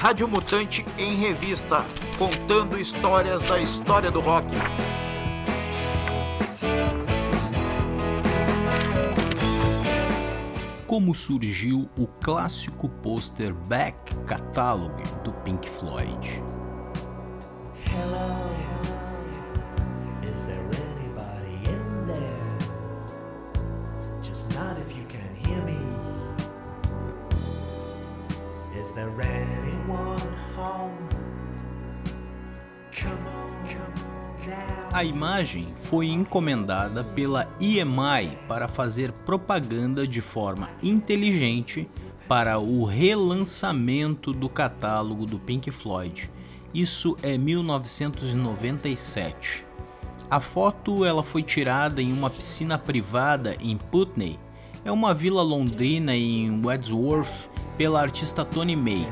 Rádio Mutante em Revista, contando histórias da história do rock. Como surgiu o clássico pôster Back Catalog do Pink Floyd? A imagem foi encomendada pela EMI para fazer propaganda de forma inteligente para o relançamento do catálogo do Pink Floyd. Isso é 1997. A foto ela foi tirada em uma piscina privada em Putney, é uma vila londrina em Wadsworth, pela artista Tony May.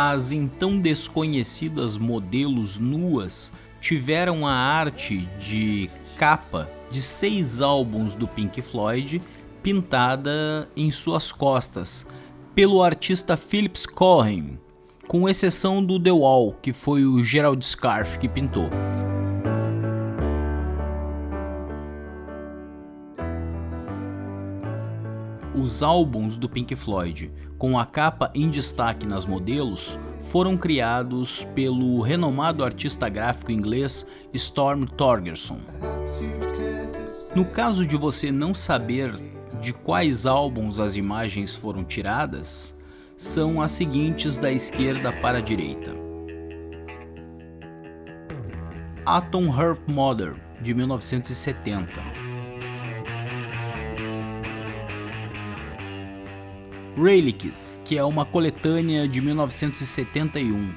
As então desconhecidas modelos nuas tiveram a arte de capa de seis álbuns do Pink Floyd pintada em suas costas pelo artista Philip Cohen, com exceção do The Wall, que foi o Gerald Scarfe que pintou. Os álbuns do Pink Floyd, com a capa em destaque nas modelos, foram criados pelo renomado artista gráfico inglês Storm Torgerson. No caso de você não saber de quais álbuns as imagens foram tiradas, são as seguintes da esquerda para a direita: Atom Heart Mother, de 1970. Relics, que é uma coletânea de 1971.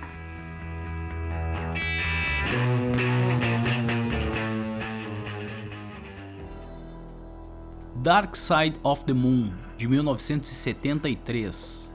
Dark Side of the Moon, de 1973.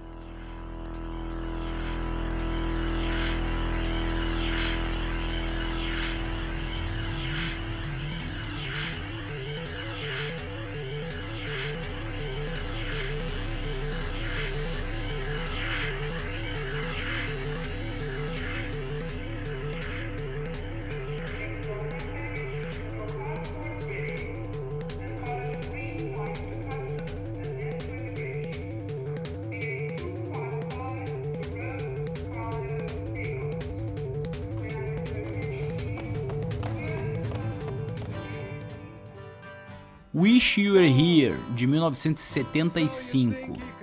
Wish You Were Here, de 1975.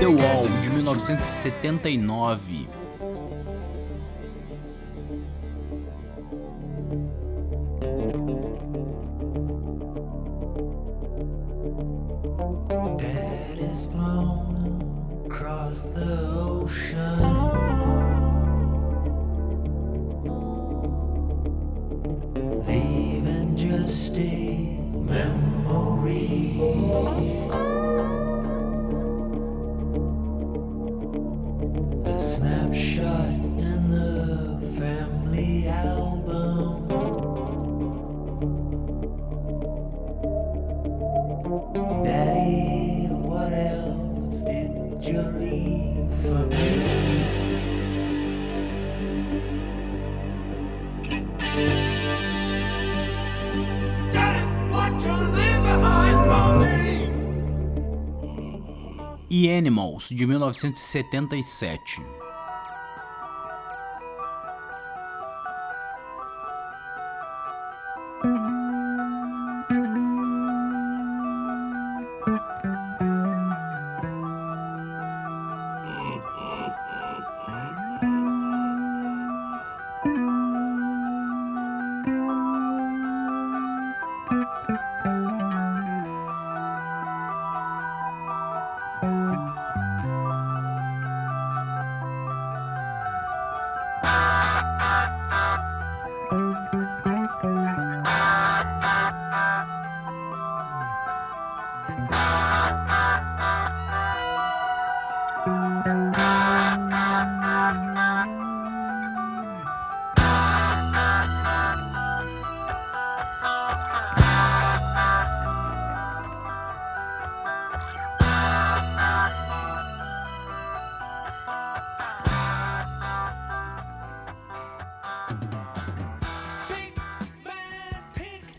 The Wall, de 1979. Dad is blown across the e Animals, de 1977.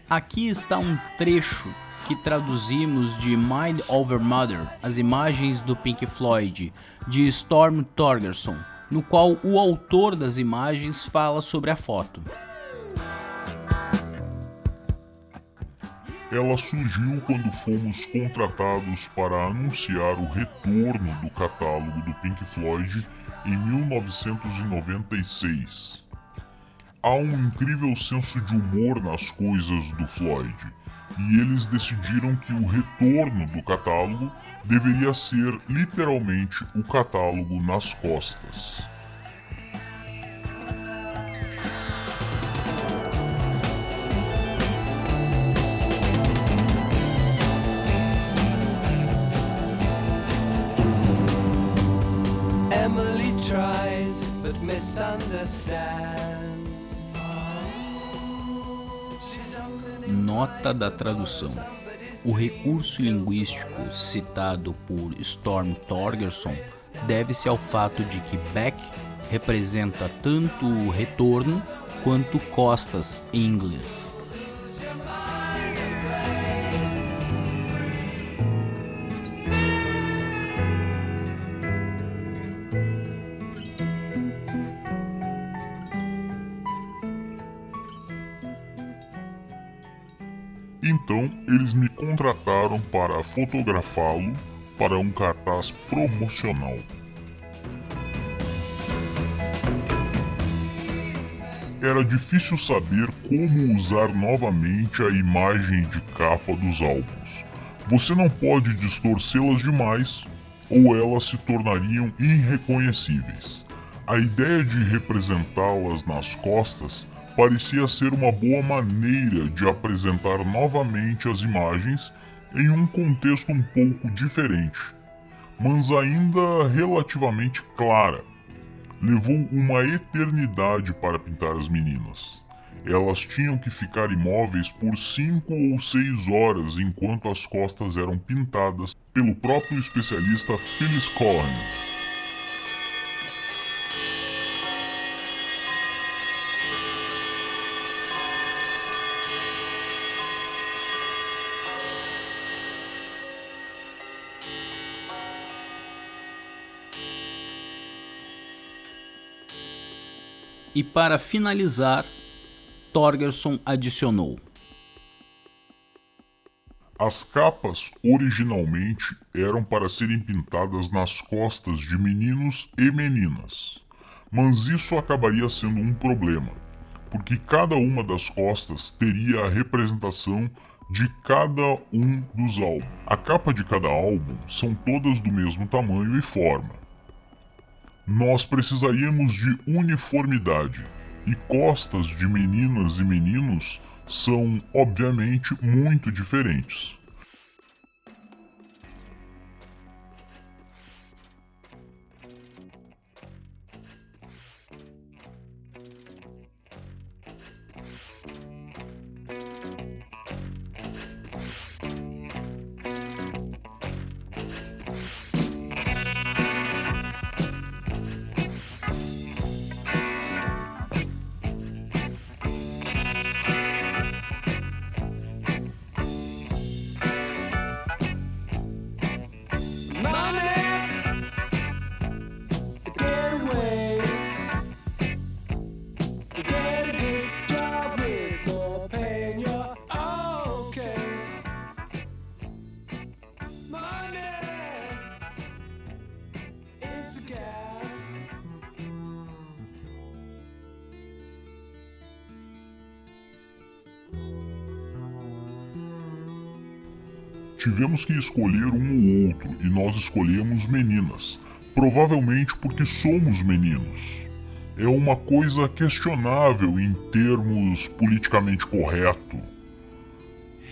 Aqui está um trecho que traduzimos de Mind Over Mother, as imagens do Pink Floyd, de Storm Torgerson, no qual o autor das imagens fala sobre a foto. Ela surgiu quando fomos contratados para anunciar o retorno do catálogo do Pink Floyd em 1996. Há um incrível senso de humor nas coisas do Floyd, e eles decidiram que o retorno do catálogo deveria ser literalmente o catálogo nas costas. Nota da tradução. O recurso linguístico citado por Storm Torgerson deve-se ao fato de que back representa tanto retorno quanto costas em inglês. Então eles me contrataram para fotografá-lo para um cartaz promocional. Era difícil saber como usar novamente a imagem de capa dos álbuns. Você não pode distorcê-las demais ou elas se tornariam irreconhecíveis. A ideia de representá-las nas costas parecia ser uma boa maneira de apresentar novamente as imagens em um contexto um pouco diferente, mas ainda relativamente clara. Levou uma eternidade para pintar as meninas. Elas tinham que ficar imóveis por cinco ou seis horas enquanto as costas eram pintadas pelo próprio especialista Phyllis Cohen. E para finalizar, Torgerson adicionou: As capas originalmente eram para serem pintadas nas costas de meninos e meninas, mas isso acabaria sendo um problema, porque cada uma das costas teria a representação de cada um dos álbuns. A capa de cada álbum são todas do mesmo tamanho e forma nós precisaríamos de uniformidade. E costas de meninas e meninos são, obviamente, muito diferentes. Tivemos que escolher um ou outro e nós escolhemos meninas, provavelmente porque somos meninos. É uma coisa questionável em termos politicamente correto.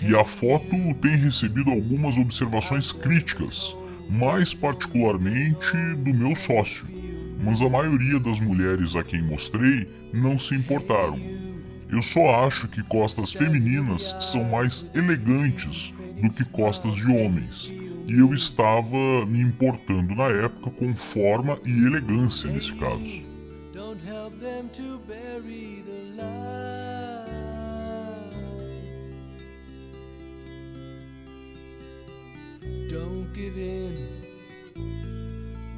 E a foto tem recebido algumas observações críticas, mais particularmente do meu sócio. Mas a maioria das mulheres a quem mostrei não se importaram. Eu só acho que costas femininas são mais elegantes do que costas de homens. E eu estava me importando na época com forma e elegância nesse caso. Don't give in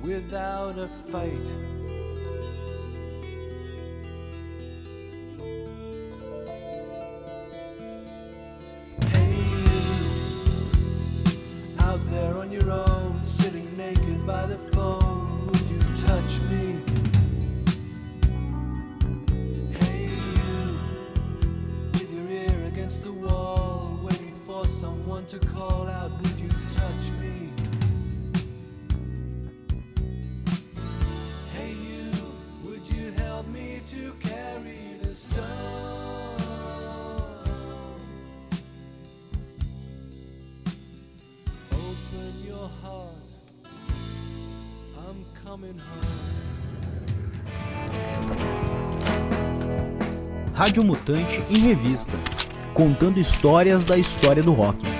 without a fight. To call out, would you touch me? Hey, you, would you help me to carry the stone? Open your heart, I'm coming home. Rádio Mutante em Revista contando histórias da história do rock.